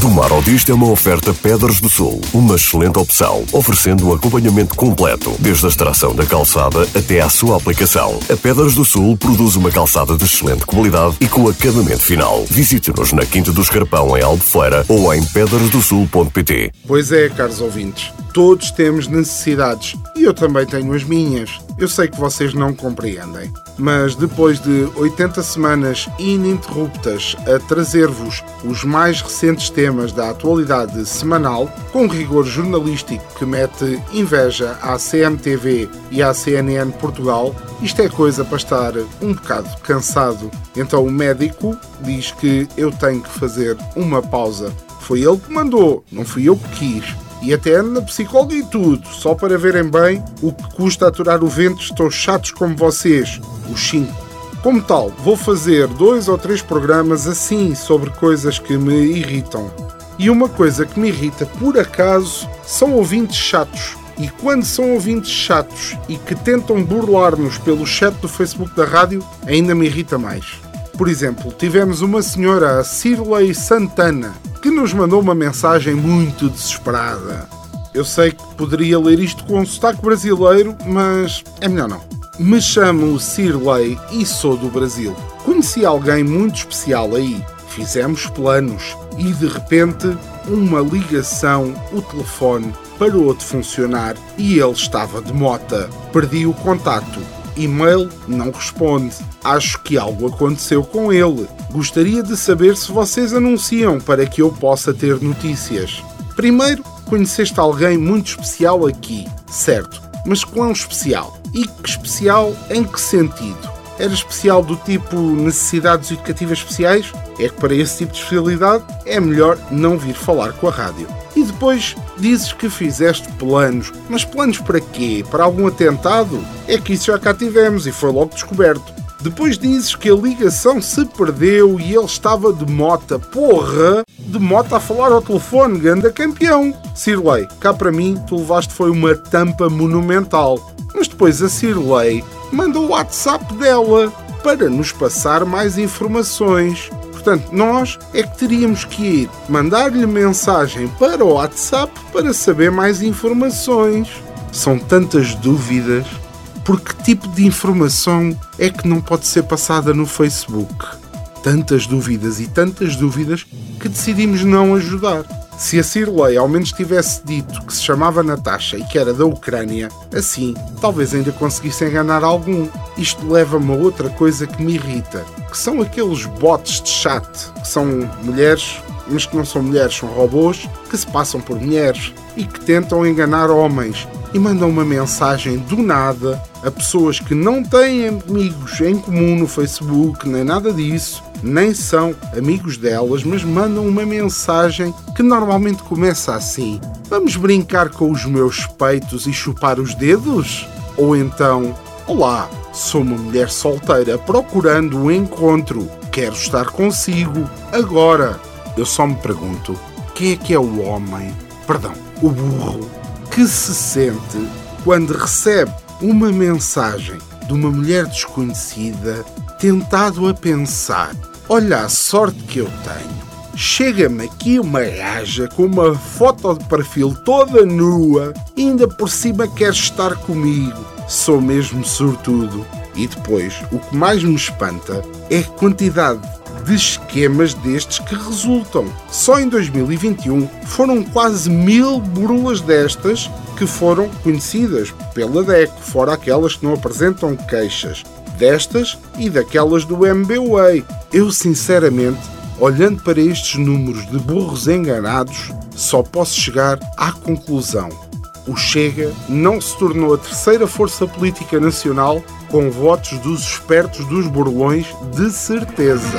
Do Mar ao Disto é uma oferta Pedras do Sul, uma excelente opção, oferecendo um acompanhamento completo, desde a extração da calçada até à sua aplicação. A Pedras do Sul produz uma calçada de excelente qualidade e com acabamento final. Visite-nos na Quinta do Escarpão, em Albufeira, ou em pedrasdosul.pt. Pois é, caros ouvintes, todos temos necessidades e eu também tenho as minhas. Eu sei que vocês não compreendem, mas depois de 80 semanas ininterruptas a trazer-vos os mais recentes temas da atualidade semanal, com rigor jornalístico que mete inveja à CMTV e à CNN Portugal, isto é coisa para estar um bocado cansado. Então o médico diz que eu tenho que fazer uma pausa. Foi ele que mandou, não fui eu que quis e até na psicóloga e tudo, só para verem bem o que custa aturar o vento tão chatos como vocês, os cinco. Como tal, vou fazer dois ou três programas assim sobre coisas que me irritam. E uma coisa que me irrita, por acaso, são ouvintes chatos. E quando são ouvintes chatos e que tentam burlar-nos pelo chat do Facebook da rádio, ainda me irrita mais. Por exemplo, tivemos uma senhora, a Cirlei Santana, que nos mandou uma mensagem muito desesperada. Eu sei que poderia ler isto com um sotaque brasileiro, mas é melhor não. Me chamo Cirlei e sou do Brasil. Conheci alguém muito especial aí. Fizemos planos e de repente uma ligação, o telefone parou de funcionar e ele estava de mota. Perdi o contacto. E-mail não responde. Acho que algo aconteceu com ele. Gostaria de saber se vocês anunciam para que eu possa ter notícias. Primeiro, conheceste alguém muito especial aqui, certo? Mas quão especial? E que especial em que sentido? Era especial do tipo necessidades educativas especiais? É que para esse tipo de especialidade é melhor não vir falar com a rádio. E depois dizes que fizeste planos. Mas planos para quê? Para algum atentado? É que isso já cá tivemos e foi logo descoberto. Depois dizes que a ligação se perdeu e ele estava de mota. Porra! De mota a falar ao telefone, ganda campeão. Cirlei, cá para mim tu levaste foi uma tampa monumental. Mas depois a Cirlei mandou o WhatsApp dela para nos passar mais informações. Portanto, nós é que teríamos que ir mandar-lhe mensagem para o WhatsApp para saber mais informações. São tantas dúvidas. Por que tipo de informação é que não pode ser passada no Facebook? Tantas dúvidas e tantas dúvidas que decidimos não ajudar. Se a Cirlei ao menos tivesse dito que se chamava Natasha e que era da Ucrânia, assim talvez ainda conseguisse enganar algum. Isto leva-me a outra coisa que me irrita, que são aqueles bots de chat, que são mulheres, mas que não são mulheres, são robôs, que se passam por mulheres e que tentam enganar homens e mandam uma mensagem do nada a pessoas que não têm amigos em comum no Facebook, nem nada disso, nem são amigos delas, mas mandam uma mensagem que normalmente começa assim: Vamos brincar com os meus peitos e chupar os dedos? Ou então, Olá, sou uma mulher solteira procurando um encontro. Quero estar consigo agora. Eu só me pergunto: quem é que é o homem, perdão, o burro, que se sente quando recebe uma mensagem de uma mulher desconhecida, tentado a pensar: olha a sorte que eu tenho. Chega-me aqui uma gaja com uma foto de perfil toda nua, ainda por cima quer estar comigo. Sou mesmo sortudo. E depois, o que mais me espanta é a quantidade de esquemas destes que resultam. Só em 2021 foram quase mil burlas destas que foram conhecidas pela DEC, fora aquelas que não apresentam queixas. Destas e daquelas do MBWay. Eu, sinceramente, olhando para estes números de burros enganados, só posso chegar à conclusão. O Chega não se tornou a terceira força política nacional com votos dos espertos dos burlões, de certeza.